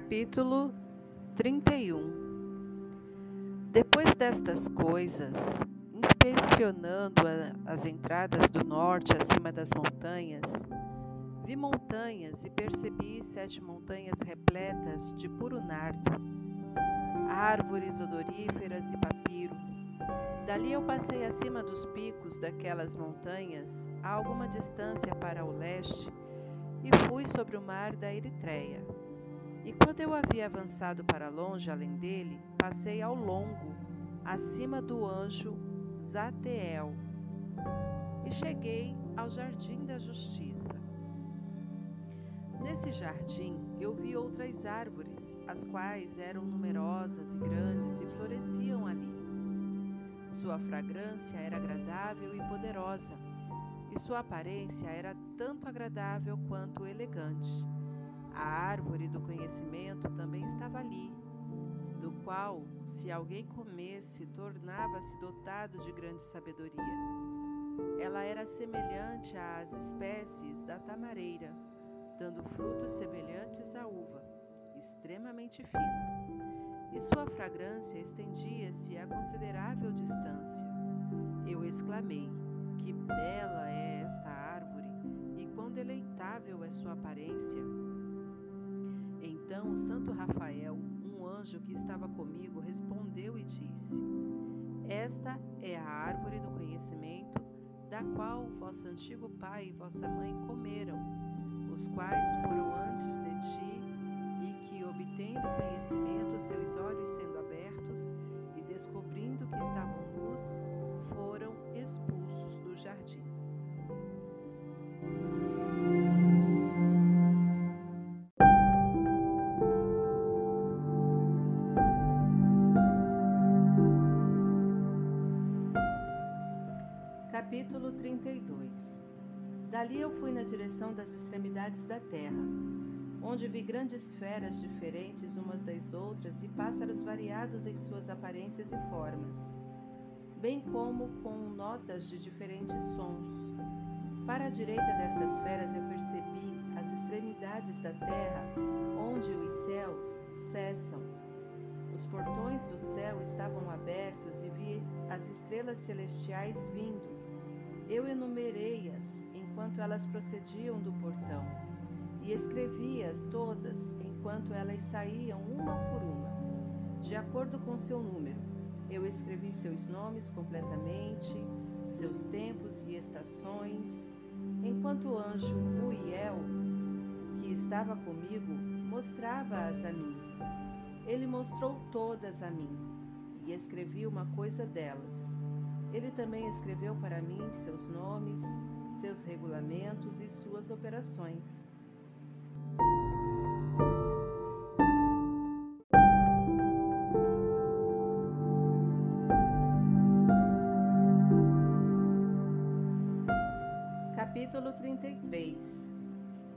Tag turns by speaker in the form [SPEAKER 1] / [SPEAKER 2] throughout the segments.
[SPEAKER 1] Capítulo 31 Depois destas coisas, inspecionando as entradas do norte acima das montanhas, vi montanhas e percebi sete montanhas repletas de puro nardo, árvores odoríferas e papiro. Dali eu passei acima dos picos daquelas montanhas, a alguma distância para o leste, e fui sobre o mar da Eritreia. E quando eu havia avançado para longe além dele, passei ao longo, acima do anjo Zateel, e cheguei ao jardim da justiça. Nesse jardim eu vi outras árvores, as quais eram numerosas e grandes e floresciam ali. Sua fragrância era agradável e poderosa, e sua aparência era tanto agradável quanto elegante. A árvore do conhecimento também estava ali, do qual, se alguém comesse, tornava-se dotado de grande sabedoria. Ela era semelhante às espécies da tamareira, dando frutos semelhantes à uva, extremamente fina. E sua fragrância estendia-se a considerável distância. Eu exclamei: Que bela é esta árvore, e quão deleitável é sua aparência! Então o santo Rafael, um anjo que estava comigo, respondeu e disse: Esta é a árvore do conhecimento, da qual vosso antigo pai e vossa mãe comeram, os quais foram antes de ti, e que, obtendo conhecimento, seus olhos sendo abertos e descobrindo que estavam nus, Dali eu fui na direção das extremidades da terra, onde vi grandes feras diferentes umas das outras e pássaros variados em suas aparências e formas, bem como com notas de diferentes sons. Para a direita destas feras eu percebi as extremidades da terra, onde os céus cessam. Os portões do céu estavam abertos e vi as estrelas celestiais vindo eu enumerei-as enquanto elas procediam do portão, e escrevi-as todas enquanto elas saíam uma por uma, de acordo com seu número. Eu escrevi seus nomes completamente, seus tempos e estações, enquanto o anjo Uriel, que estava comigo, mostrava-as a mim. Ele mostrou todas a mim, e escrevi uma coisa delas ele também escreveu para mim seus nomes, seus regulamentos e suas operações. Capítulo 33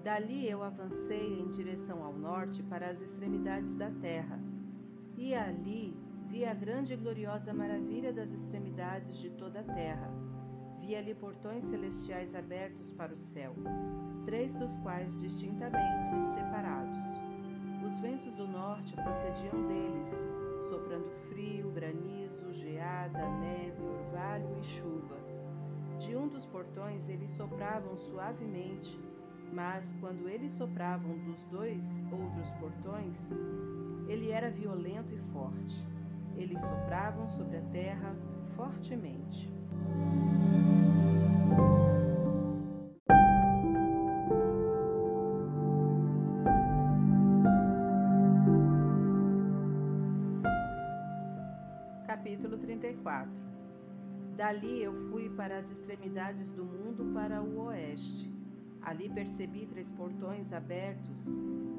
[SPEAKER 1] Dali eu avancei em direção ao norte para as extremidades da terra, e ali Vi a grande e gloriosa maravilha das extremidades de toda a terra. Vi ali portões celestiais abertos para o céu, três dos quais distintamente separados. Os ventos do norte procediam deles, soprando frio, granizo, geada, neve, orvalho e chuva. De um dos portões eles sopravam suavemente, mas quando eles sopravam dos dois outros portões, ele era violento e forte eles sopravam sobre a terra fortemente. Dali eu fui para as extremidades do mundo para o oeste. Ali percebi três portões abertos,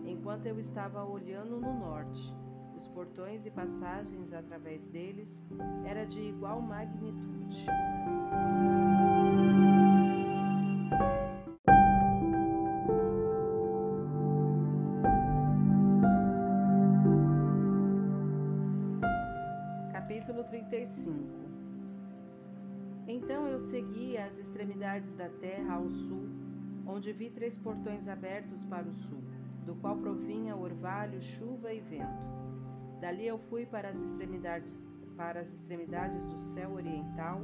[SPEAKER 1] enquanto eu estava olhando no norte portões e passagens através deles era de igual magnitude. Extremidades da terra ao sul, onde vi três portões abertos para o sul do qual provinha orvalho, chuva e vento. Dali eu fui para as extremidades, para as extremidades do céu oriental,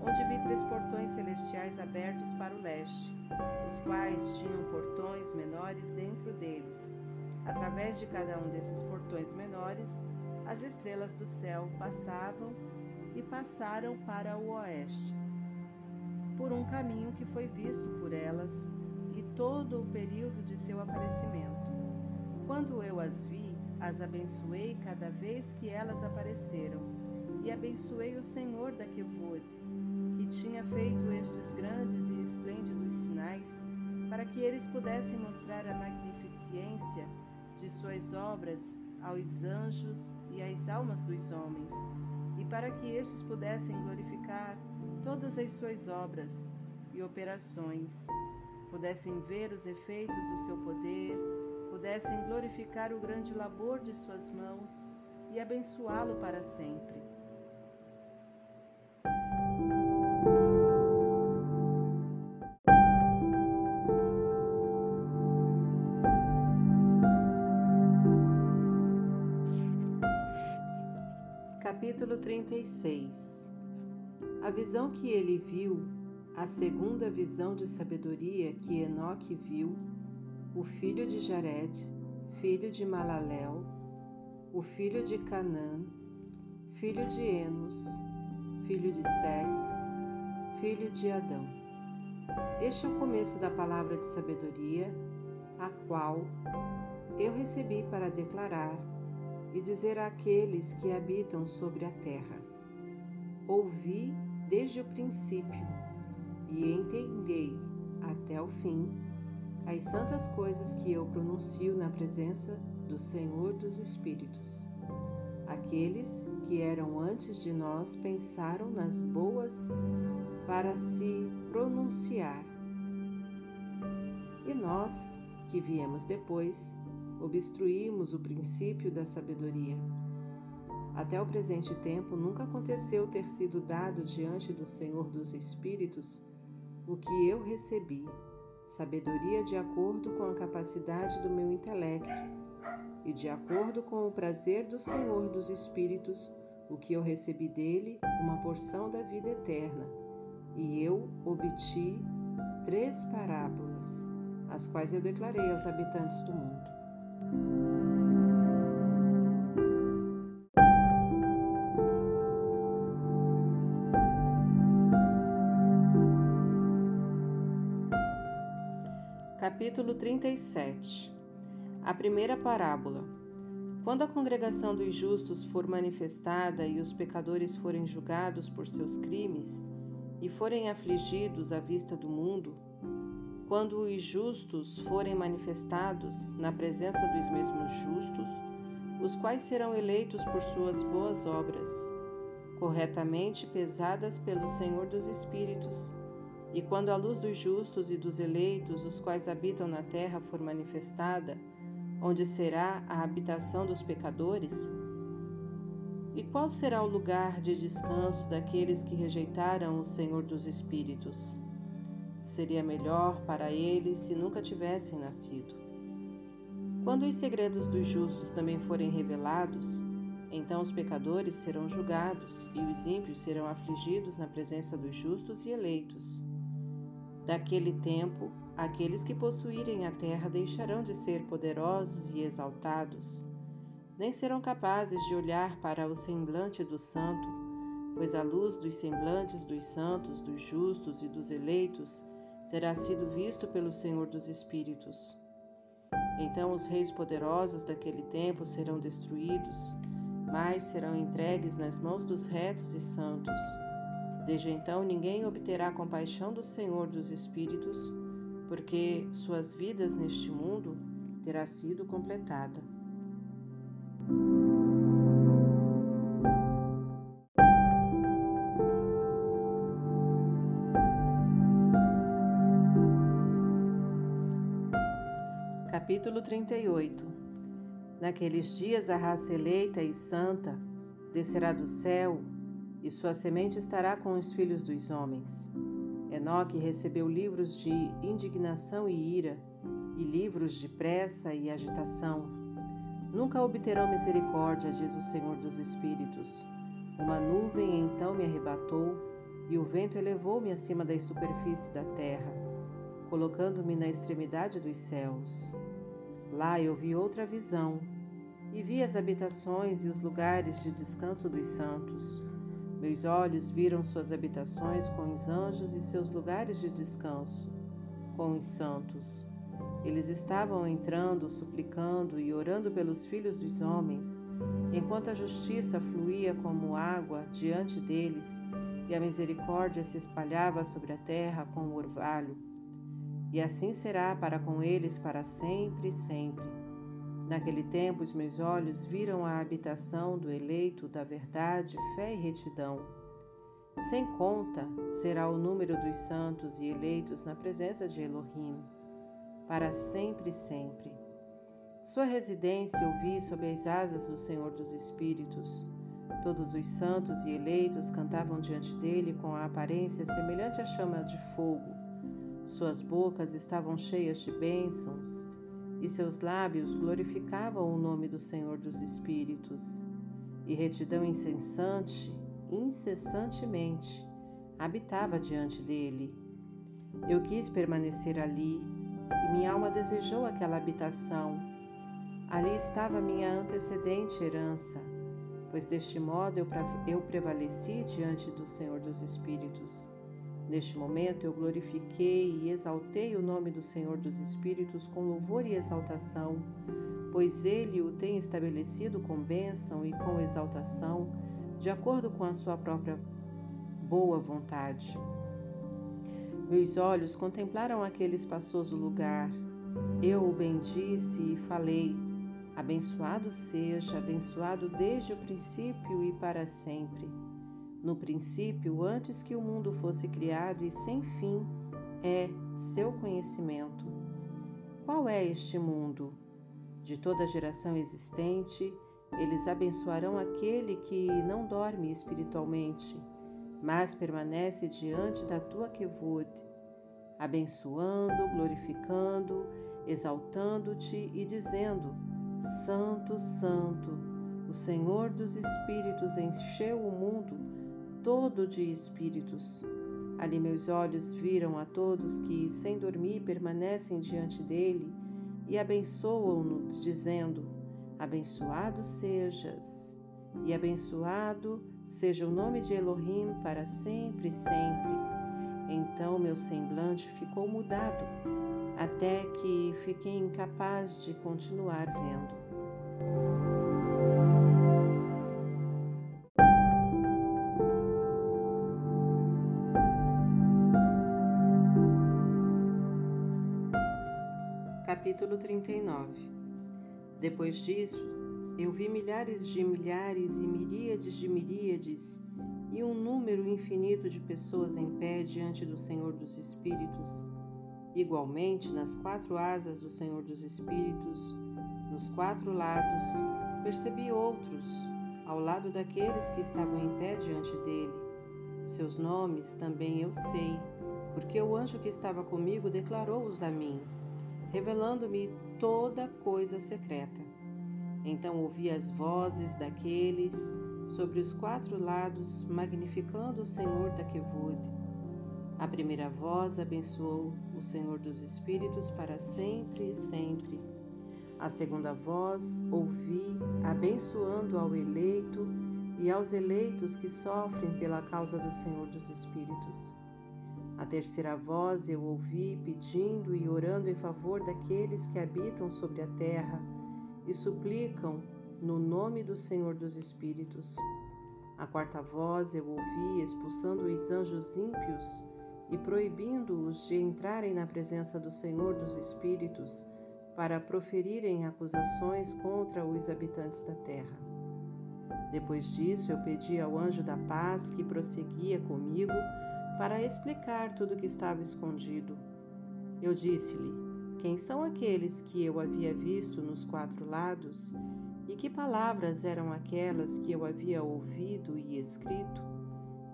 [SPEAKER 1] onde vi três portões celestiais abertos para o leste, os quais tinham portões menores dentro deles. Através de cada um desses portões menores, as estrelas do céu passavam e passaram para o oeste, por um caminho que foi visto por elas e todo o período de seu aparecimento. Quando eu as vi, as abençoei cada vez que elas apareceram, e abençoei o Senhor da Quevod, que tinha feito estes grandes e esplêndidos sinais, para que eles pudessem mostrar a magnificência de suas obras aos anjos e às almas dos homens, e para que estes pudessem glorificar todas as suas obras e operações, pudessem ver os efeitos do seu poder, pudessem glorificar o grande labor de suas mãos e abençoá-lo para sempre. Capítulo 36 A visão que ele viu, a segunda visão de sabedoria que Enoque viu, o filho de Jared, filho de Malalel, o filho de Canã, filho de Enos, filho de Set, filho de Adão. Este é o começo da palavra de sabedoria, a qual eu recebi para declarar e dizer àqueles que habitam sobre a terra: Ouvi desde o princípio e entendei até o fim as santas coisas que eu pronuncio na presença do Senhor dos Espíritos. Aqueles que eram antes de nós pensaram nas boas para se pronunciar. E nós, que viemos depois, obstruímos o princípio da sabedoria. Até o presente tempo nunca aconteceu ter sido dado diante do Senhor dos Espíritos o que eu recebi, sabedoria de acordo com a capacidade do meu intelecto e de acordo com o prazer do Senhor dos Espíritos, o que eu recebi dele, uma porção da vida eterna. E eu obti três parábolas, as quais eu declarei aos habitantes do mundo. Capítulo 37 A primeira parábola. Quando a congregação dos justos for manifestada e os pecadores forem julgados por seus crimes e forem afligidos à vista do mundo, quando os justos forem manifestados na presença dos mesmos justos, os quais serão eleitos por suas boas obras, corretamente pesadas pelo Senhor dos Espíritos, e quando a luz dos justos e dos eleitos, os quais habitam na terra, for manifestada, onde será a habitação dos pecadores? E qual será o lugar de descanso daqueles que rejeitaram o Senhor dos Espíritos? Seria melhor para eles se nunca tivessem nascido. Quando os segredos dos justos também forem revelados, então os pecadores serão julgados e os ímpios serão afligidos na presença dos justos e eleitos. Daquele tempo, aqueles que possuírem a terra deixarão de ser poderosos e exaltados, nem serão capazes de olhar para o semblante do santo, pois a luz dos semblantes dos santos, dos justos e dos eleitos terá sido visto pelo Senhor dos Espíritos. Então os reis poderosos daquele tempo serão destruídos, mas serão entregues nas mãos dos retos e santos. Desde então ninguém obterá compaixão do Senhor dos Espíritos, porque suas vidas neste mundo terá sido completada. Capítulo 38 Naqueles dias a raça eleita e santa descerá do céu, e sua semente estará com os filhos dos homens. Enoque recebeu livros de indignação e ira, e livros de pressa e agitação. Nunca obterão misericórdia, diz o Senhor dos Espíritos. Uma nuvem então me arrebatou e o vento elevou-me acima da superfície da terra, colocando-me na extremidade dos céus. Lá eu vi outra visão e vi as habitações e os lugares de descanso dos santos. Meus olhos viram suas habitações com os anjos e seus lugares de descanso com os santos. Eles estavam entrando, suplicando e orando pelos filhos dos homens, enquanto a justiça fluía como água diante deles e a misericórdia se espalhava sobre a terra como orvalho. E assim será para com eles para sempre e sempre. Naquele tempo os meus olhos viram a habitação do eleito da verdade, fé e retidão. Sem conta será o número dos santos e eleitos na presença de Elohim, para sempre e sempre. Sua residência eu vi sob as asas do Senhor dos Espíritos. Todos os santos e eleitos cantavam diante dele com a aparência semelhante à chama de fogo. Suas bocas estavam cheias de bênçãos e seus lábios glorificavam o nome do Senhor dos Espíritos. E retidão incessante, incessantemente, habitava diante dele. Eu quis permanecer ali e minha alma desejou aquela habitação. Ali estava minha antecedente herança pois deste modo eu, eu prevaleci diante do Senhor dos Espíritos. Neste momento eu glorifiquei e exaltei o nome do Senhor dos Espíritos com louvor e exaltação, pois ele o tem estabelecido com bênção e com exaltação, de acordo com a sua própria boa vontade. Meus olhos contemplaram aquele espaçoso lugar. Eu o bendisse e falei: Abençoado seja, abençoado desde o princípio e para sempre. No princípio, antes que o mundo fosse criado e sem fim, é seu conhecimento. Qual é este mundo? De toda geração existente, eles abençoarão aquele que não dorme espiritualmente, mas permanece diante da tua Kevod, abençoando, glorificando, exaltando-te e dizendo: Santo, Santo, o Senhor dos Espíritos encheu o mundo todo de espíritos. Ali meus olhos viram a todos que, sem dormir, permanecem diante dele e abençoam-no, dizendo: Abençoado sejas, e abençoado seja o nome de Elohim para sempre e sempre. Então meu semblante ficou mudado até que fiquei incapaz de continuar vendo. Capítulo 39 Depois disso, eu vi milhares de milhares e miríades de miríades e um número infinito de pessoas em pé diante do Senhor dos Espíritos Igualmente, nas quatro asas do Senhor dos Espíritos, nos quatro lados, percebi outros, ao lado daqueles que estavam em pé diante dele. Seus nomes também eu sei, porque o anjo que estava comigo declarou-os a mim, revelando-me toda coisa secreta. Então ouvi as vozes daqueles sobre os quatro lados, magnificando o Senhor da Quevud a primeira voz abençoou o Senhor dos Espíritos para sempre e sempre. A segunda voz ouvi abençoando ao eleito e aos eleitos que sofrem pela causa do Senhor dos Espíritos. A terceira voz eu ouvi pedindo e orando em favor daqueles que habitam sobre a terra e suplicam no nome do Senhor dos Espíritos. A quarta voz eu ouvi expulsando os anjos ímpios e proibindo-os de entrarem na presença do Senhor dos Espíritos para proferirem acusações contra os habitantes da terra. Depois disso, eu pedi ao anjo da paz que prosseguia comigo para explicar tudo o que estava escondido. Eu disse-lhe: Quem são aqueles que eu havia visto nos quatro lados e que palavras eram aquelas que eu havia ouvido e escrito?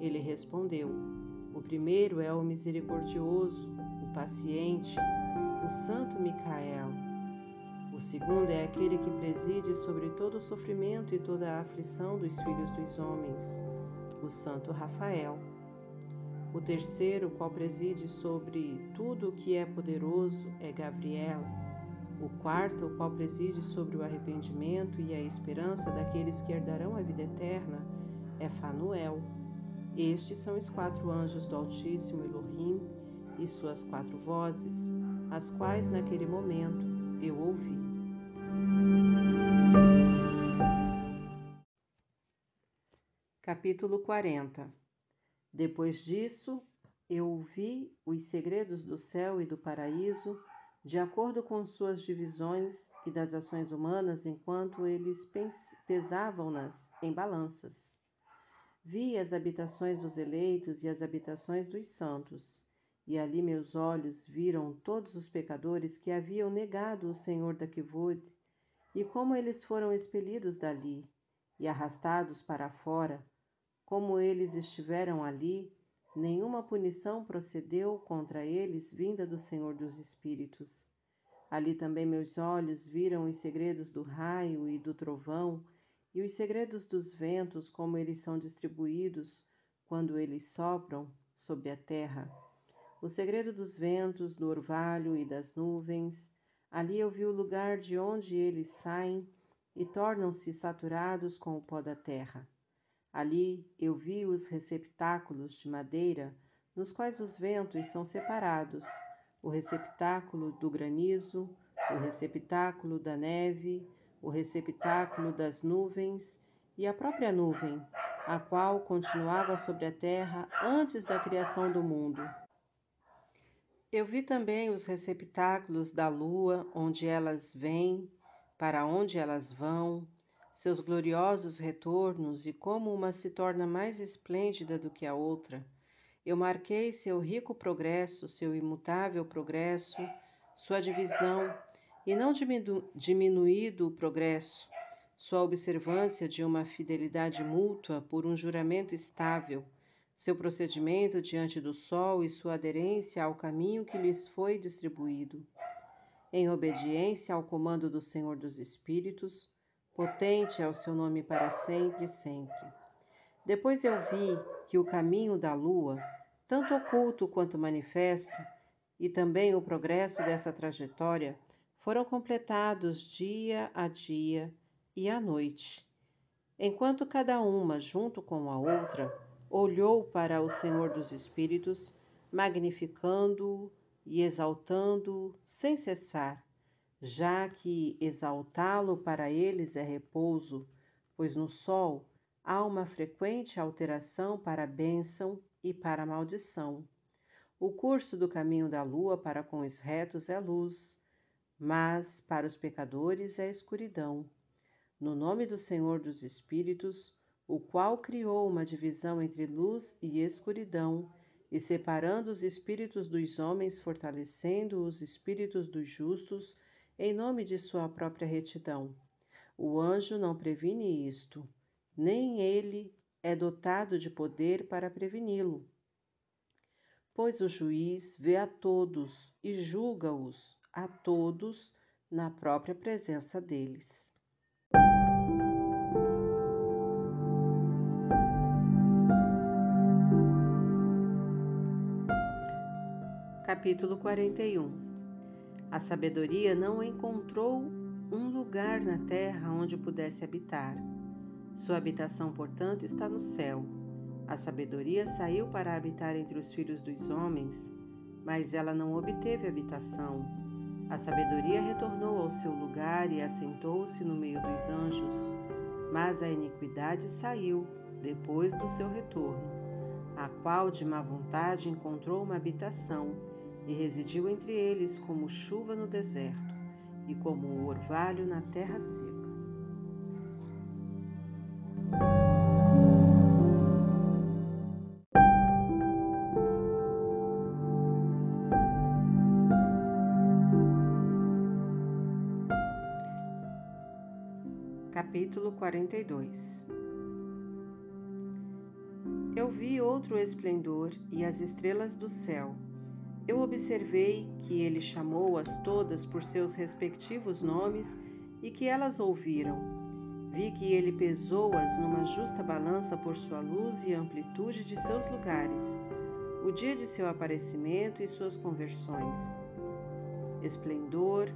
[SPEAKER 1] Ele respondeu: o primeiro é o misericordioso, o paciente, o Santo Micael. O segundo é aquele que preside sobre todo o sofrimento e toda a aflição dos filhos dos homens, o Santo Rafael. O terceiro, qual preside sobre tudo o que é poderoso, é Gabriel. O quarto, o qual preside sobre o arrependimento e a esperança daqueles que herdarão a vida eterna, é Fanuel. Estes são os quatro anjos do Altíssimo Elohim e suas quatro vozes, as quais naquele momento eu ouvi. Capítulo 40 Depois disso, eu ouvi os segredos do céu e do paraíso, de acordo com suas divisões e das ações humanas, enquanto eles pesavam-nas em balanças. Vi as habitações dos eleitos e as habitações dos santos, e ali meus olhos viram todos os pecadores que haviam negado o Senhor da Kivud, e como eles foram expelidos dali e arrastados para fora, como eles estiveram ali, nenhuma punição procedeu contra eles vinda do Senhor dos Espíritos. Ali também meus olhos viram os segredos do raio e do trovão, e os segredos dos ventos, como eles são distribuídos quando eles sopram sobre a terra. O segredo dos ventos, do orvalho e das nuvens. Ali eu vi o lugar de onde eles saem e tornam-se saturados com o pó da terra. Ali eu vi os receptáculos de madeira, nos quais os ventos são separados, o receptáculo do granizo, o receptáculo da neve, o receptáculo das nuvens e a própria nuvem, a qual continuava sobre a terra antes da criação do mundo. Eu vi também os receptáculos da lua, onde elas vêm, para onde elas vão, seus gloriosos retornos e como uma se torna mais esplêndida do que a outra. Eu marquei seu rico progresso, seu imutável progresso, sua divisão e não diminu diminuído o progresso, sua observância de uma fidelidade mútua por um juramento estável, seu procedimento diante do sol e sua aderência ao caminho que lhes foi distribuído. Em obediência ao comando do Senhor dos Espíritos, potente é o seu nome para sempre e sempre. Depois eu vi que o caminho da lua, tanto oculto quanto manifesto, e também o progresso dessa trajetória, foram completados dia a dia e à noite, enquanto cada uma, junto com a outra, olhou para o Senhor dos Espíritos, magnificando-o e exaltando-o sem cessar, já que exaltá-lo para eles é repouso, pois no sol há uma frequente alteração para bênção e para maldição. O curso do caminho da lua para com os retos é luz, mas para os pecadores é escuridão. No nome do Senhor dos Espíritos, o qual criou uma divisão entre luz e escuridão, e separando os espíritos dos homens, fortalecendo os espíritos dos justos, em nome de sua própria retidão. O anjo não previne isto, nem ele é dotado de poder para preveni-lo. Pois o juiz vê a todos e julga-os a todos na própria presença deles. Capítulo 41 A sabedoria não encontrou um lugar na terra onde pudesse habitar. Sua habitação, portanto, está no céu. A sabedoria saiu para habitar entre os filhos dos homens, mas ela não obteve habitação a sabedoria retornou ao seu lugar e assentou-se no meio dos anjos, mas a iniquidade saiu depois do seu retorno, a qual de má vontade encontrou uma habitação e residiu entre eles como chuva no deserto e como o orvalho na terra seca. Capítulo 42 Eu vi outro esplendor e as estrelas do céu, Eu observei que ele chamou-as todas por seus respectivos nomes e que elas ouviram. Vi que ele pesou-as numa justa balança por sua luz e amplitude de seus lugares, o dia de seu aparecimento e suas conversões. Esplendor,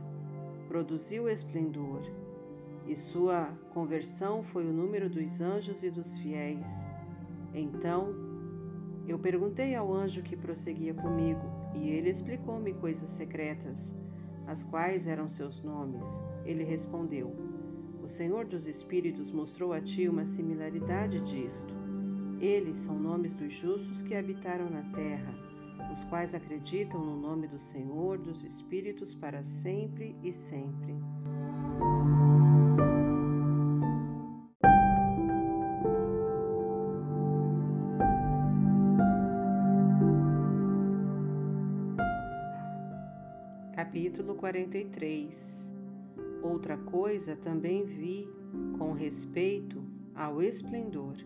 [SPEAKER 1] produziu esplendor, e sua conversão foi o número dos anjos e dos fiéis. Então eu perguntei ao anjo que prosseguia comigo, e ele explicou-me coisas secretas, as quais eram seus nomes. Ele respondeu: O Senhor dos Espíritos mostrou a ti uma similaridade disto. Eles são nomes dos justos que habitaram na terra, os quais acreditam no nome do Senhor dos Espíritos para sempre e sempre. 43 Outra coisa também vi com respeito ao esplendor,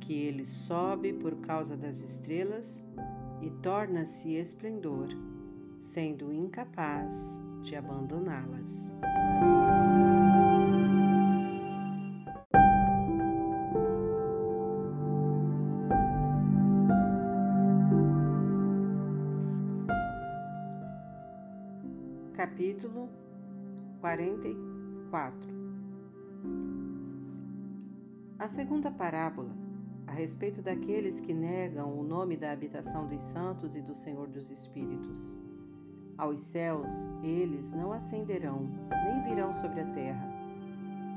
[SPEAKER 1] que ele sobe por causa das estrelas e torna-se esplendor, sendo incapaz de abandoná-las. Capítulo 44 A segunda parábola, a respeito daqueles que negam o nome da habitação dos santos e do Senhor dos Espíritos. Aos céus eles não ascenderão, nem virão sobre a terra.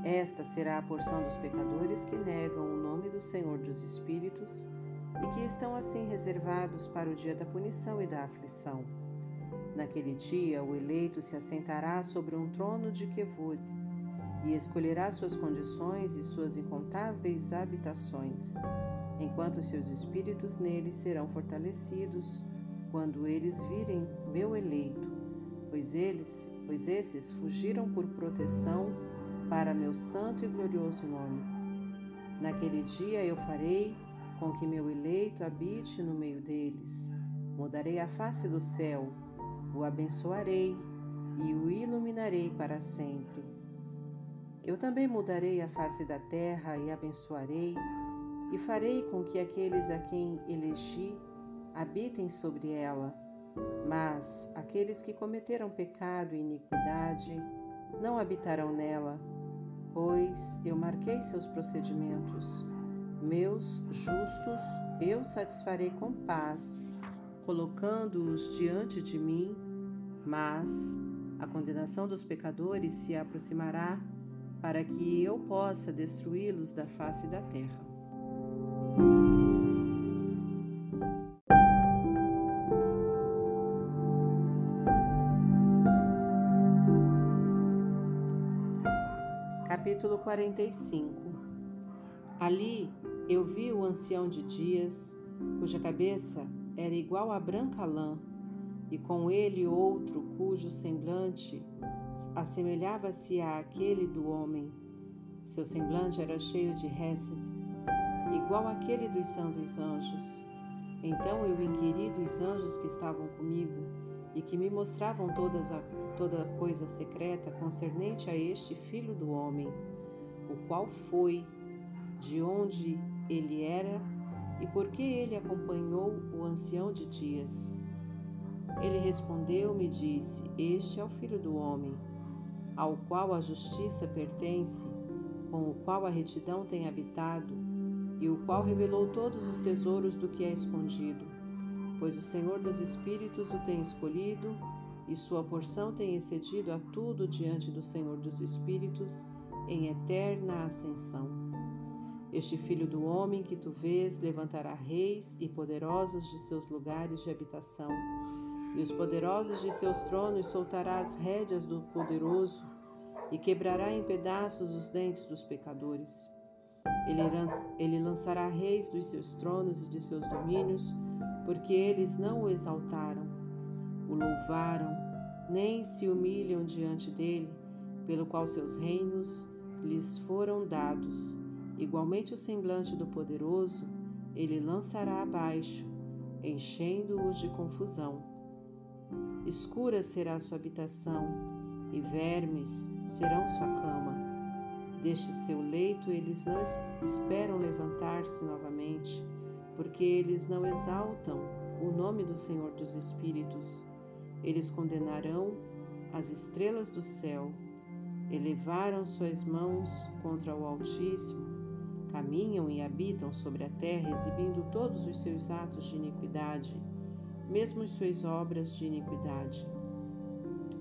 [SPEAKER 1] Esta será a porção dos pecadores que negam o nome do Senhor dos Espíritos e que estão assim reservados para o dia da punição e da aflição Naquele dia, o eleito se assentará sobre um trono de Kevod e escolherá suas condições e suas incontáveis habitações, enquanto seus espíritos nele serão fortalecidos quando eles virem meu eleito, pois eles, pois esses fugiram por proteção para meu santo e glorioso nome. Naquele dia eu farei com que meu eleito habite no meio deles. Mudarei a face do céu o abençoarei e o iluminarei para sempre. Eu também mudarei a face da terra e abençoarei, e farei com que aqueles a quem elegi habitem sobre ela. Mas aqueles que cometeram pecado e iniquidade não habitarão nela, pois eu marquei seus procedimentos. Meus justos eu satisfarei com paz colocando-os diante de mim, mas a condenação dos pecadores se aproximará para que eu possa destruí-los da face da terra. Capítulo 45 Ali eu vi o ancião de dias, cuja cabeça era igual a branca lã, e com ele outro cujo semblante assemelhava-se àquele do homem. Seu semblante era cheio de Hesed, igual àquele dos santos anjos. Então eu inquiri dos anjos que estavam comigo e que me mostravam todas a, toda coisa secreta concernente a este filho do homem, o qual foi, de onde ele era e por que ele acompanhou o ancião de dias? Ele respondeu-me e disse: Este é o filho do homem, ao qual a justiça pertence, com o qual a retidão tem habitado, e o qual revelou todos os tesouros do que é escondido. Pois o Senhor dos Espíritos o tem escolhido, e sua porção tem excedido a tudo diante do Senhor dos Espíritos, em eterna ascensão. Este filho do homem que tu vês levantará reis e poderosos de seus lugares de habitação, e os poderosos de seus tronos soltará as rédeas do poderoso, e quebrará em pedaços os dentes dos pecadores. Ele, lançará reis dos seus tronos e de seus domínios, porque eles não o exaltaram, o louvaram, nem se humilham diante dele, pelo qual seus reinos lhes foram dados Igualmente o semblante do poderoso ele lançará abaixo, enchendo-os de confusão. Escura será sua habitação, e vermes serão sua cama. Deste seu leito eles não esperam levantar-se novamente, porque eles não exaltam o nome do Senhor dos Espíritos. Eles condenarão as estrelas do céu, elevaram suas mãos contra o Altíssimo, caminham e habitam sobre a terra, exibindo todos os seus atos de iniquidade mesmo as suas obras de iniquidade.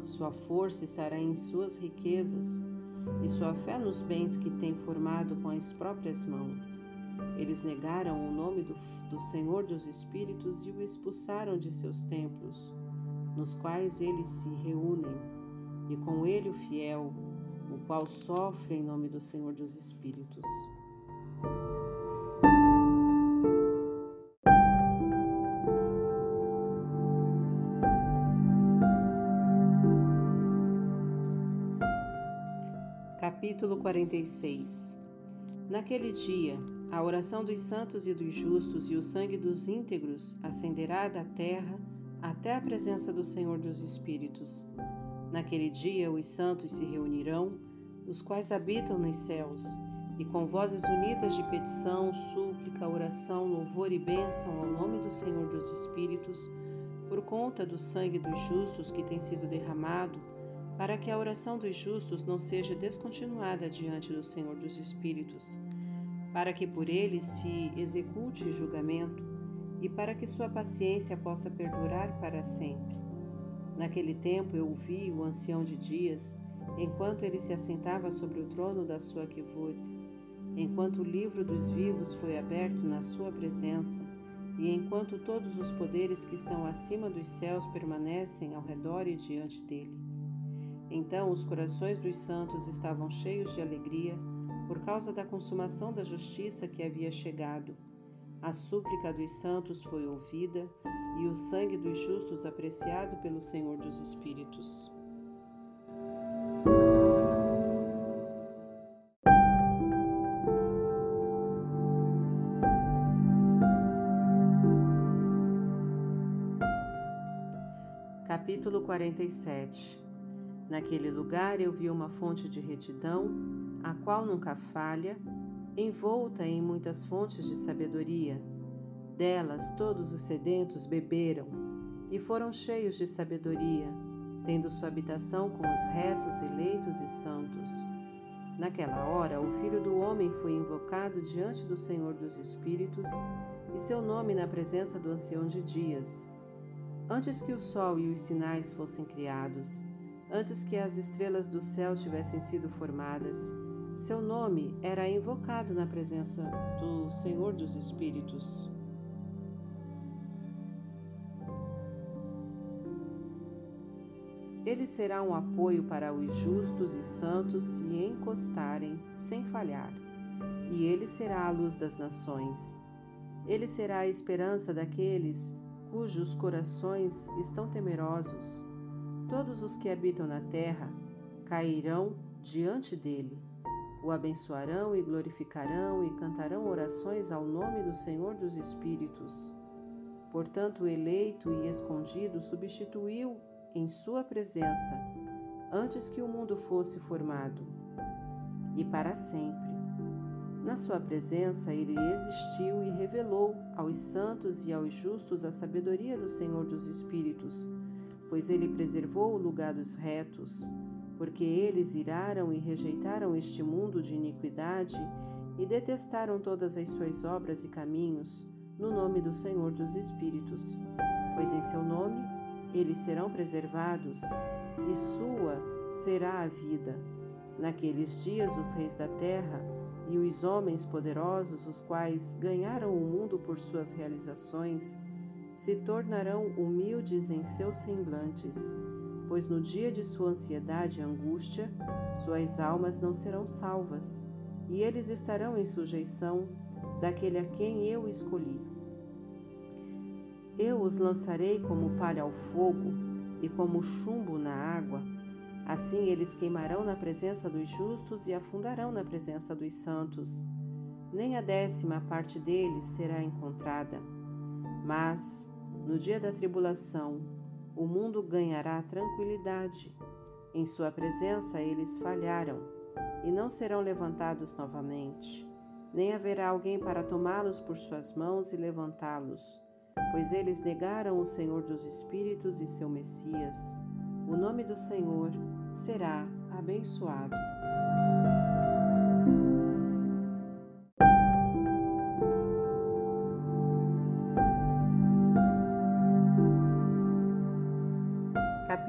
[SPEAKER 1] Sua força estará em suas riquezas e sua fé nos bens que tem formado com as próprias mãos. Eles negaram o nome do, do Senhor dos Espíritos e o expulsaram de seus templos, nos quais eles se reúnem, e com ele o fiel, o qual sofre em nome do Senhor dos Espíritos. Capítulo 46 Naquele dia, a oração dos santos e dos justos e o sangue dos íntegros ascenderá da terra até a presença do Senhor dos Espíritos. Naquele dia, os santos se reunirão, os quais habitam nos céus, e com vozes unidas de petição, súplica, oração, louvor e bênção ao nome do Senhor dos Espíritos, por conta do sangue dos justos que tem sido derramado, para que a oração dos justos não seja descontinuada diante do Senhor dos Espíritos, para que por ele se execute julgamento e para que sua paciência possa perdurar para sempre. Naquele tempo eu ouvi o ancião de dias, enquanto ele se assentava sobre o trono da sua quivute, enquanto o livro dos vivos foi aberto na sua presença, e enquanto todos os poderes que estão acima dos céus permanecem ao redor e diante dele. Então os corações dos santos estavam cheios de alegria por causa da consumação da justiça que havia chegado. A súplica dos santos foi ouvida e o sangue dos justos apreciado pelo Senhor dos Espíritos. Capítulo 47 Naquele lugar eu vi uma fonte de retidão, a qual nunca falha, envolta em muitas fontes de sabedoria. Delas todos os sedentos beberam e foram cheios de sabedoria, tendo sua habitação com os retos, eleitos e santos. Naquela hora, o Filho do Homem foi invocado diante do Senhor dos Espíritos e seu nome na presença do Ancião de Dias. Antes que o sol e os sinais fossem criados, Antes que as estrelas do céu tivessem sido formadas, seu nome era invocado na presença do Senhor dos Espíritos. Ele será um apoio para os justos e santos se encostarem sem falhar, e ele será a luz das nações. Ele será a esperança daqueles cujos corações estão temerosos Todos os que habitam na terra cairão diante dele, o abençoarão e glorificarão e cantarão orações ao nome do Senhor dos Espíritos. Portanto, o eleito e escondido substituiu em sua presença, antes que o mundo fosse formado, e para sempre. Na sua presença, ele existiu e revelou aos santos e aos justos a sabedoria do Senhor dos Espíritos pois ele preservou o lugar dos retos, porque eles iraram e rejeitaram este mundo de iniquidade e detestaram todas as suas obras e caminhos, no nome do Senhor dos Espíritos. Pois em seu nome eles serão preservados, e sua será a vida. Naqueles dias, os reis da terra e os homens poderosos, os quais ganharam o mundo por suas realizações, se tornarão humildes em seus semblantes, pois no dia de sua ansiedade e angústia, suas almas não serão salvas, e eles estarão em sujeição daquele a quem eu escolhi. Eu os lançarei como palha ao fogo e como chumbo na água. Assim eles queimarão na presença dos justos e afundarão na presença dos santos. Nem a décima parte deles será encontrada. Mas no dia da tribulação, o mundo ganhará tranquilidade. Em sua presença eles falharam e não serão levantados novamente, nem haverá alguém para tomá-los por suas mãos e levantá-los, pois eles negaram o Senhor dos Espíritos e seu Messias. O nome do Senhor será abençoado.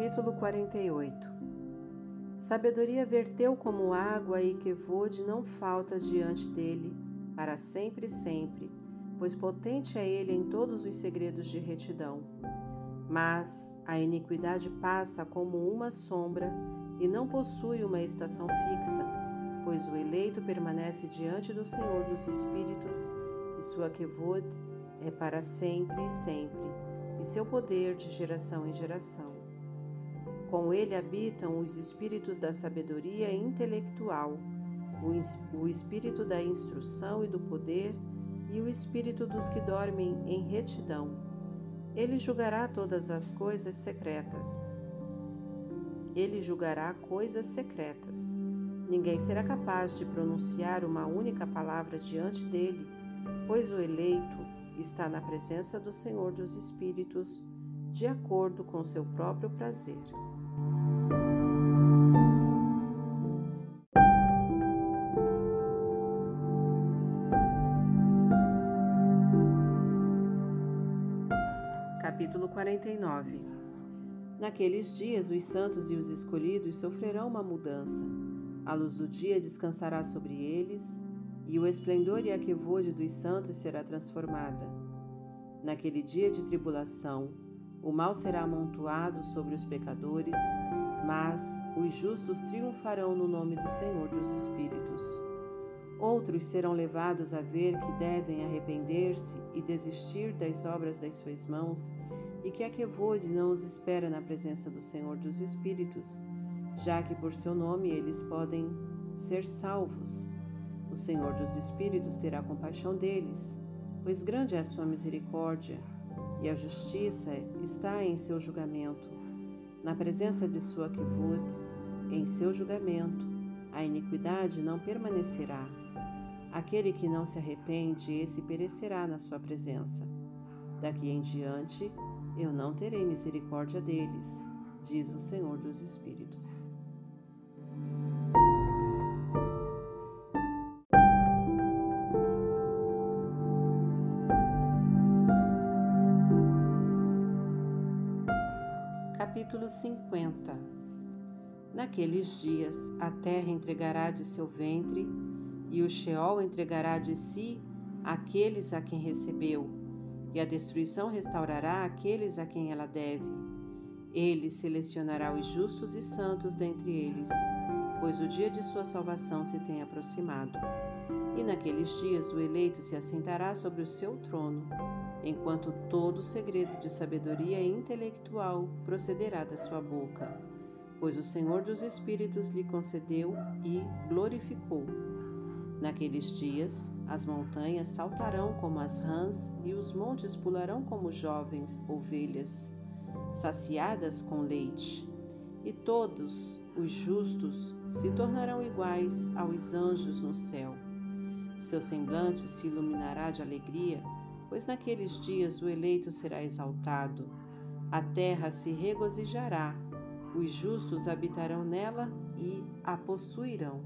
[SPEAKER 1] Capítulo 48 Sabedoria verteu como água e Quevode não falta diante dele, para sempre e sempre, pois potente é ele em todos os segredos de retidão. Mas a iniquidade passa como uma sombra e não possui uma estação fixa, pois o eleito permanece diante do Senhor dos Espíritos e sua Quevode é para sempre e sempre, e seu poder de geração em geração. Com ele habitam os espíritos da sabedoria intelectual, o espírito da instrução e do poder e o espírito dos que dormem em retidão. Ele julgará todas as coisas secretas. Ele julgará coisas secretas. Ninguém será capaz de pronunciar uma única palavra diante dele, pois o eleito está na presença do Senhor dos Espíritos, de acordo com seu próprio prazer. 49 Naqueles dias os santos e os escolhidos sofrerão uma mudança. A luz do dia descansará sobre eles, e o esplendor e a quevode dos santos será transformada. Naquele dia de tribulação, o mal será amontoado sobre os pecadores, mas os justos triunfarão no nome do Senhor dos Espíritos. Outros serão levados a ver que devem arrepender-se e desistir das obras das suas mãos, e que a Quevode não os espera na presença do Senhor dos Espíritos, já que por seu nome eles podem ser salvos. O Senhor dos Espíritos terá compaixão deles, pois grande é a sua misericórdia e a justiça está em seu julgamento. Na presença de sua Kivud, em seu julgamento, a iniquidade não permanecerá. Aquele que não se arrepende, esse perecerá na sua presença. Daqui em diante, eu não terei misericórdia deles, diz o Senhor dos Espíritos. Capítulo 50 Naqueles dias a terra entregará de seu ventre, e o Sheol entregará de si aqueles a quem recebeu, e a destruição restaurará aqueles a quem ela deve. Ele selecionará os justos e santos dentre eles, pois o dia de sua salvação se tem aproximado. E naqueles dias o eleito se assentará sobre o seu trono, enquanto todo segredo de sabedoria intelectual procederá da sua boca, pois o Senhor dos Espíritos lhe concedeu e glorificou. Naqueles dias, as montanhas saltarão como as rãs e os montes pularão como jovens ovelhas, saciadas com leite, e todos os justos se tornarão iguais aos anjos no céu. Seu semblante se iluminará de alegria pois naqueles dias o eleito será exaltado. A terra se regozijará, os justos habitarão nela e a possuirão.